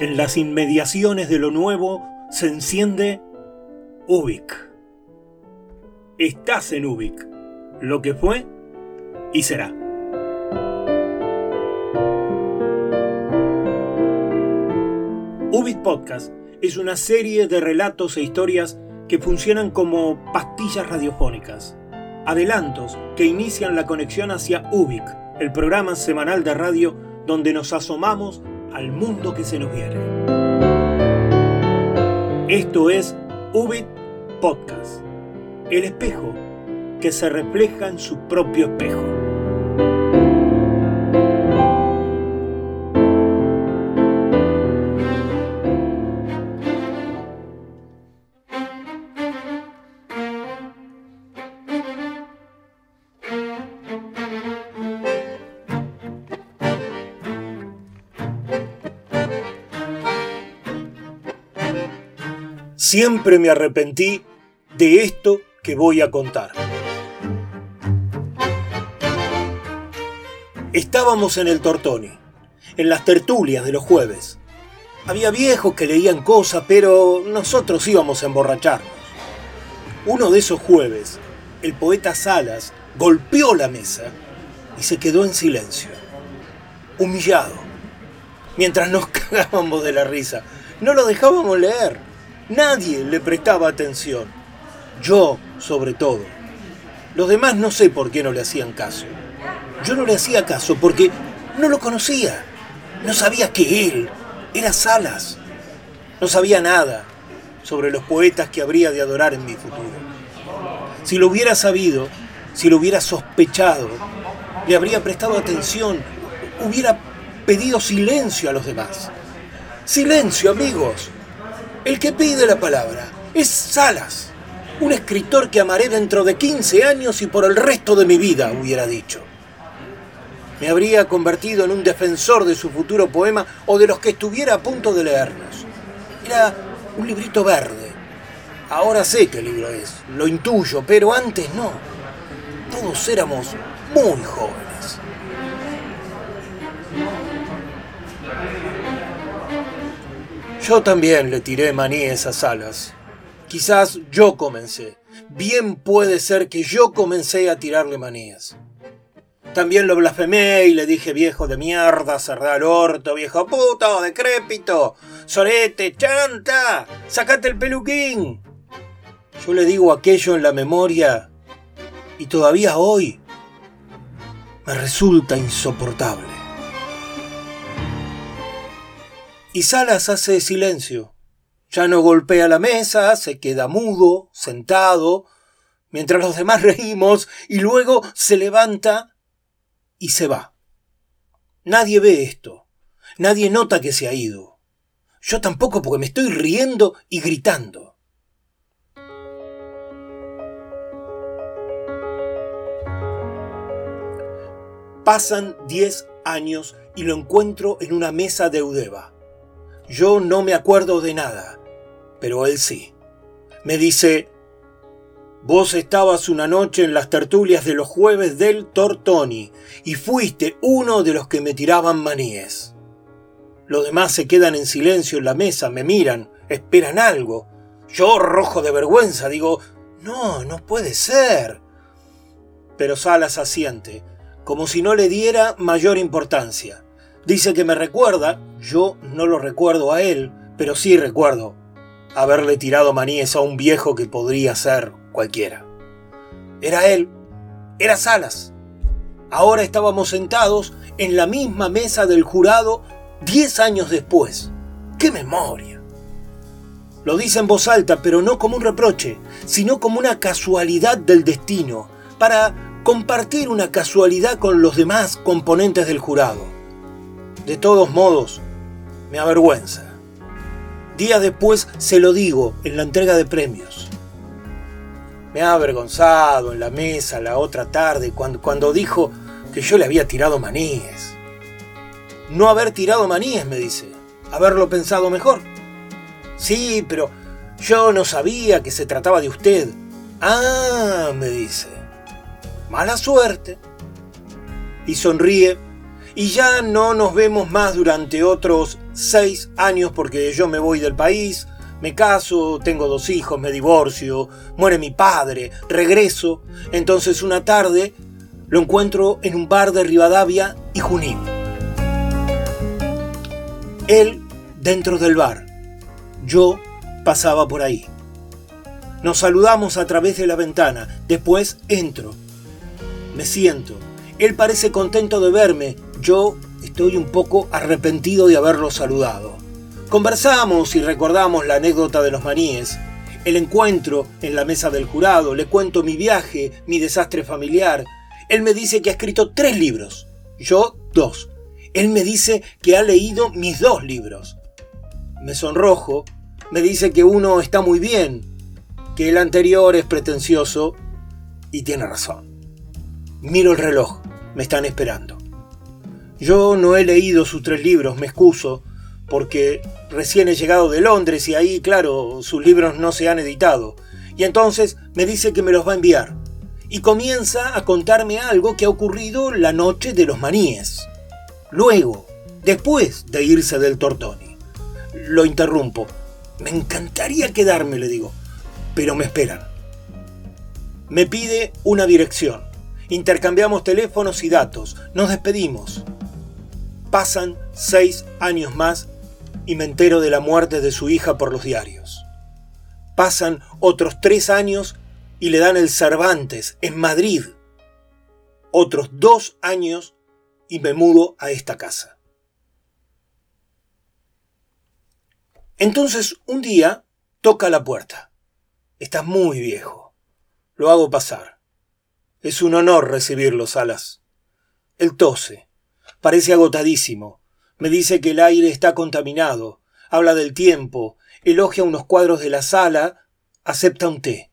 En las inmediaciones de lo nuevo se enciende Ubik. Estás en Ubik, lo que fue y será. Ubik Podcast es una serie de relatos e historias que funcionan como pastillas radiofónicas, adelantos que inician la conexión hacia Ubik, el programa semanal de radio donde nos asomamos al mundo que se nos viene. Esto es Ubit Podcast, el espejo que se refleja en su propio espejo. Siempre me arrepentí de esto que voy a contar. Estábamos en el Tortoni, en las tertulias de los jueves. Había viejos que leían cosas, pero nosotros íbamos a emborracharnos. Uno de esos jueves, el poeta Salas golpeó la mesa y se quedó en silencio, humillado, mientras nos cagábamos de la risa. No lo dejábamos leer. Nadie le prestaba atención. Yo, sobre todo. Los demás no sé por qué no le hacían caso. Yo no le hacía caso porque no lo conocía. No sabía que él era Salas. No sabía nada sobre los poetas que habría de adorar en mi futuro. Si lo hubiera sabido, si lo hubiera sospechado, le habría prestado atención, hubiera pedido silencio a los demás. Silencio, amigos. El que pide la palabra es Salas, un escritor que amaré dentro de 15 años y por el resto de mi vida, hubiera dicho. Me habría convertido en un defensor de su futuro poema o de los que estuviera a punto de leernos. Era un librito verde. Ahora sé qué libro es, lo intuyo, pero antes no. Todos éramos muy jóvenes. Yo también le tiré maníes a Salas. Quizás yo comencé. Bien puede ser que yo comencé a tirarle manías. También lo blasfemé y le dije viejo de mierda, cerrá el orto, viejo puto, decrépito, sorete, chanta, sacate el peluquín. Yo le digo aquello en la memoria y todavía hoy me resulta insoportable. Y Salas hace silencio. Ya no golpea la mesa, se queda mudo, sentado, mientras los demás reímos, y luego se levanta y se va. Nadie ve esto. Nadie nota que se ha ido. Yo tampoco porque me estoy riendo y gritando. Pasan diez años y lo encuentro en una mesa de Eudeva. Yo no me acuerdo de nada, pero él sí. Me dice, vos estabas una noche en las tertulias de los jueves del Tortoni y fuiste uno de los que me tiraban maníes. Los demás se quedan en silencio en la mesa, me miran, esperan algo. Yo, rojo de vergüenza, digo, no, no puede ser. Pero Salas asiente, como si no le diera mayor importancia. Dice que me recuerda, yo no lo recuerdo a él, pero sí recuerdo haberle tirado maníes a un viejo que podría ser cualquiera. Era él, era Salas. Ahora estábamos sentados en la misma mesa del jurado diez años después. ¡Qué memoria! Lo dice en voz alta, pero no como un reproche, sino como una casualidad del destino, para compartir una casualidad con los demás componentes del jurado. De todos modos, me avergüenza. Días después se lo digo en la entrega de premios. Me ha avergonzado en la mesa la otra tarde cuando, cuando dijo que yo le había tirado maníes. No haber tirado maníes, me dice. Haberlo pensado mejor. Sí, pero yo no sabía que se trataba de usted. Ah, me dice. Mala suerte. Y sonríe Y ya no nos vemos más durante otros seis años porque yo me voy del país, me caso, tengo dos hijos, me divorcio, muere mi padre, regreso. Entonces una tarde lo encuentro en un bar de Rivadavia y Junín. Él dentro del bar. Yo pasaba por ahí. Nos saludamos a través de la ventana. Después entro. Me siento. Él parece contento de verme. Yo estoy un poco arrepentido de haberlo saludado. Conversamos y recordamos la anécdota de los maníes, el encuentro en la mesa del jurado, le cuento mi viaje, mi desastre familiar. Él me dice que ha escrito tres libros, yo dos. Él me dice que ha leído mis dos libros. Me sonrojo, me dice que uno está muy bien, que el anterior es pretencioso y tiene razón. Miro el reloj, me están esperando. Yo no he leído sus tres libros, me excuso, porque recién he llegado de Londres y ahí, claro, sus libros no se han editado. Y entonces me dice que me los va a enviar. Y comienza a contarme algo que ha ocurrido la noche de los maníes. Luego, después de irse del Tortoni. Lo interrumpo. Me encantaría quedarme, le digo, pero me esperan. Me pide una dirección. Intercambiamos teléfonos y datos. Nos despedimos. Pasan seis años más y me entero de la muerte de su hija por los diarios. Pasan otros tres años y le dan el Cervantes en Madrid. Otros dos años y me mudo a esta casa. Entonces un día toca la puerta. Estás muy viejo. Lo hago pasar. Es un honor recibirlo, Salas. Él tose. Parece agotadísimo. Me dice que el aire está contaminado, habla del tiempo, elogia unos cuadros de la sala, acepta un té.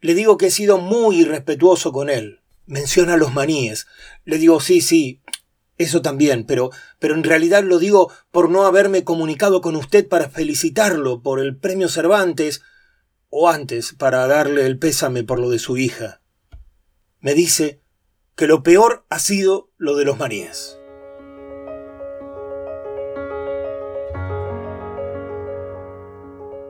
Le digo que he sido muy irrespetuoso con él. Menciona los maníes. Le digo, sí, sí, eso también, pero, pero en realidad lo digo por no haberme comunicado con usted para felicitarlo por el premio Cervantes, o antes, para darle el pésame por lo de su hija. Me dice que lo peor ha sido lo de los maníes.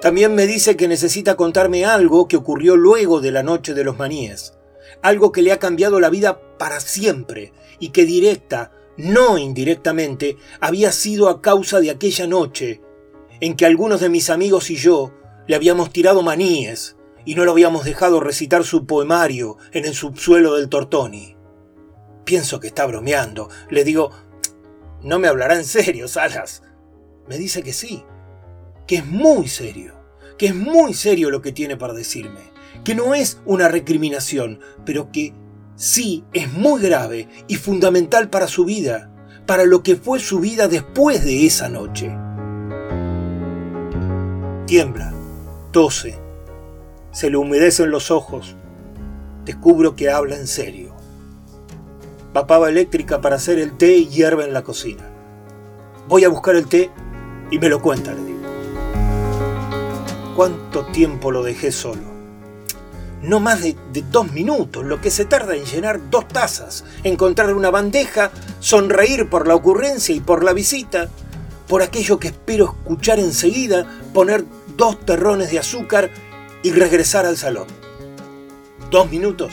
También me dice que necesita contarme algo que ocurrió luego de la noche de los maníes, algo que le ha cambiado la vida para siempre y que directa, no indirectamente, había sido a causa de aquella noche en que algunos de mis amigos y yo le habíamos tirado maníes y no lo habíamos dejado recitar su poemario en el subsuelo del Tortoni. Pienso que está bromeando. Le digo, no me hablará en serio, Salas. Me dice que sí que es muy serio, que es muy serio lo que tiene para decirme, que no es una recriminación, pero que sí es muy grave y fundamental para su vida, para lo que fue su vida después de esa noche. Tiembla, tose, se le humedecen los ojos, descubro que habla en serio. Papaba eléctrica para hacer el té y hierve en la cocina. Voy a buscar el té y me lo cuenta, le digo cuánto tiempo lo dejé solo. No más de, dos minutos, lo que se tarda en llenar dos tazas, encontrar una bandeja, sonreír por la ocurrencia y por la visita, por aquello que espero escuchar enseguida, poner dos terrones de azúcar y regresar al salón. Dos minutos,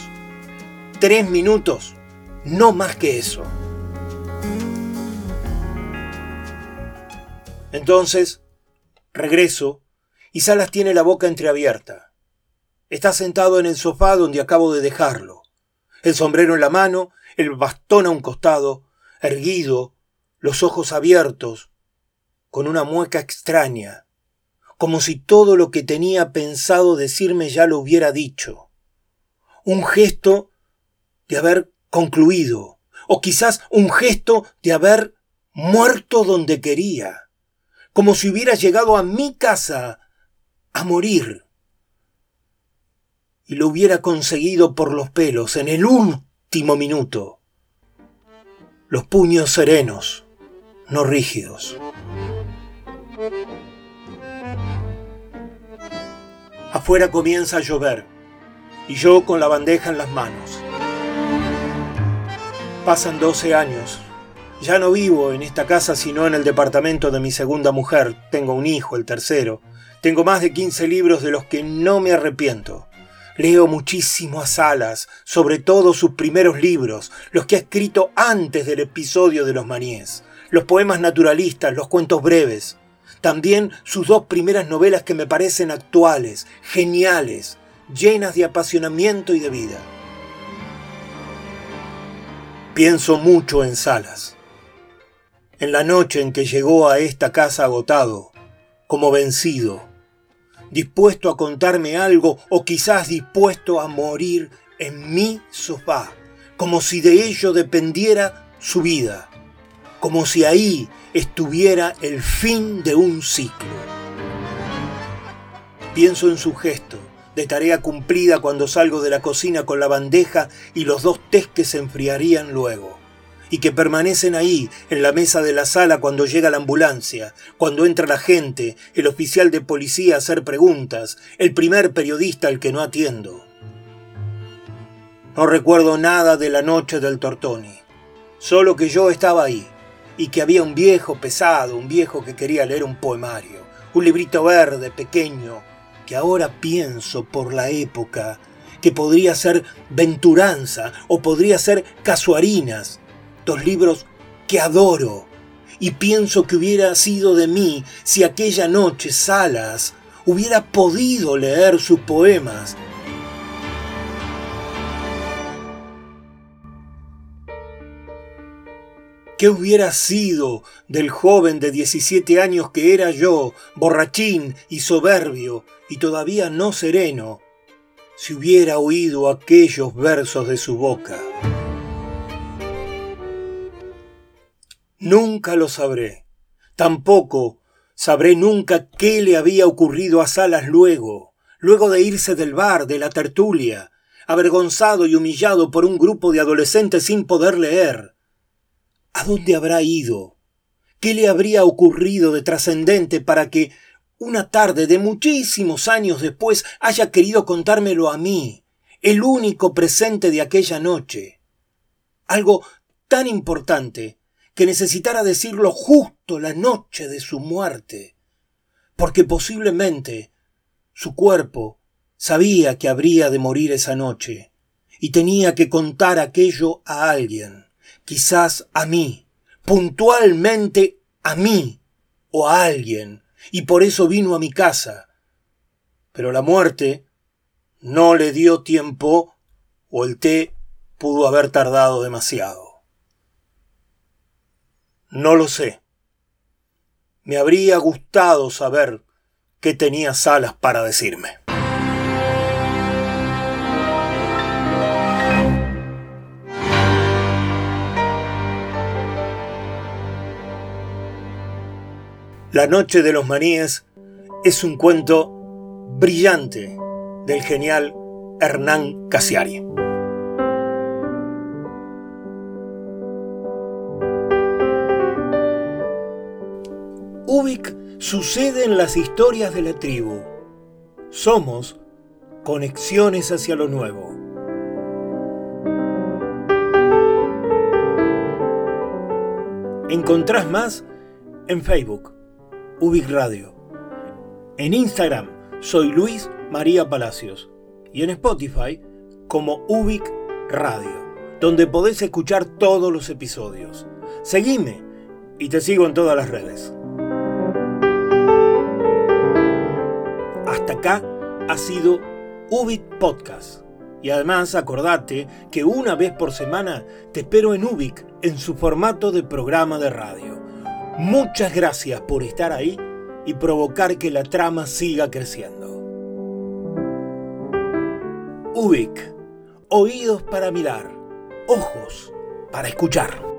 tres minutos, no más que eso. Entonces, regreso y Salas tiene la boca entreabierta. Está sentado en el sofá donde acabo de dejarlo, el sombrero en la mano, el bastón a un costado, erguido, los ojos abiertos, con una mueca extraña, como si todo lo que tenía pensado decirme ya lo hubiera dicho. Un gesto de haber concluido, o quizás un gesto de haber muerto donde quería, como si hubiera llegado a mi casa a morir. Y lo hubiera conseguido por los pelos en el último minuto. Los puños serenos, no rígidos. Afuera comienza a llover y yo con la bandeja en las manos. Pasan 12 años Ya no vivo en esta casa sino en el departamento de mi segunda mujer. Tengo un hijo, el tercero. Tengo más de 15 libros de los que no me arrepiento. Leo muchísimo a Salas, sobre todo sus primeros libros, los que ha escrito antes del episodio de los maníes, los poemas naturalistas, los cuentos breves. También sus dos primeras novelas que me parecen actuales, geniales, llenas de apasionamiento y de vida. Pienso mucho en Salas. En la noche en que llegó a esta casa agotado, como vencido, dispuesto a contarme algo o quizás dispuesto a morir en mi sofá, como si de ello dependiera su vida, como si ahí estuviera el fin de un ciclo. Pienso en su gesto, de tarea cumplida cuando salgo de la cocina con la bandeja y los dos tés que se enfriarían luego y que permanecen ahí, en la mesa de la sala cuando llega la ambulancia, cuando entra la gente, el oficial de policía a hacer preguntas, el primer periodista al que no atiendo. No recuerdo nada de la noche del Tortoni, solo que yo estaba ahí, y que había un viejo pesado, un viejo que quería leer un poemario, un librito verde, pequeño, que ahora pienso por la época, que podría ser Venturanza o podría ser Casuarinas, dos libros que adoro y pienso que hubiera sido de mí si aquella noche Salas hubiera podido leer sus poemas. ¿Qué hubiera sido del joven de 17 años que era yo, borrachín y soberbio y todavía no sereno, si hubiera oído aquellos versos de su boca? Nunca lo sabré. Tampoco sabré nunca qué le había ocurrido a Salas luego, luego de irse del bar, de la tertulia, avergonzado y humillado por un grupo de adolescentes sin poder leer. ¿A dónde habrá ido? ¿Qué le habría ocurrido de trascendente para que una tarde de muchísimos años después haya querido contármelo a mí, el único presente de aquella noche? Algo tan importante que necesitara decirlo justo la noche de su muerte, porque posiblemente su cuerpo sabía que habría de morir esa noche y tenía que contar aquello a alguien, quizás a mí, puntualmente a mí o a alguien, y por eso vino a mi casa. Pero la muerte no le dio tiempo o el té pudo haber tardado demasiado. No lo sé. Me habría gustado saber qué tenía Salas para decirme. La Noche de los Maníes es un cuento brillante del genial Hernán Casiari. Sucede en las historias de la tribu. Somos conexiones hacia lo nuevo. Encontrás más en Facebook, Ubik Radio. En Instagram soy Luis María Palacios y en Spotify como Ubik Radio, donde podés escuchar todos los episodios. Seguime y te sigo en todas las redes. Hasta acá ha sido Ubit Podcast. Y además acordate que una vez por semana te espero en Ubic en su formato de programa de radio. Muchas gracias por estar ahí y provocar que la trama siga creciendo. Ubic, oídos para mirar, ojos para escuchar.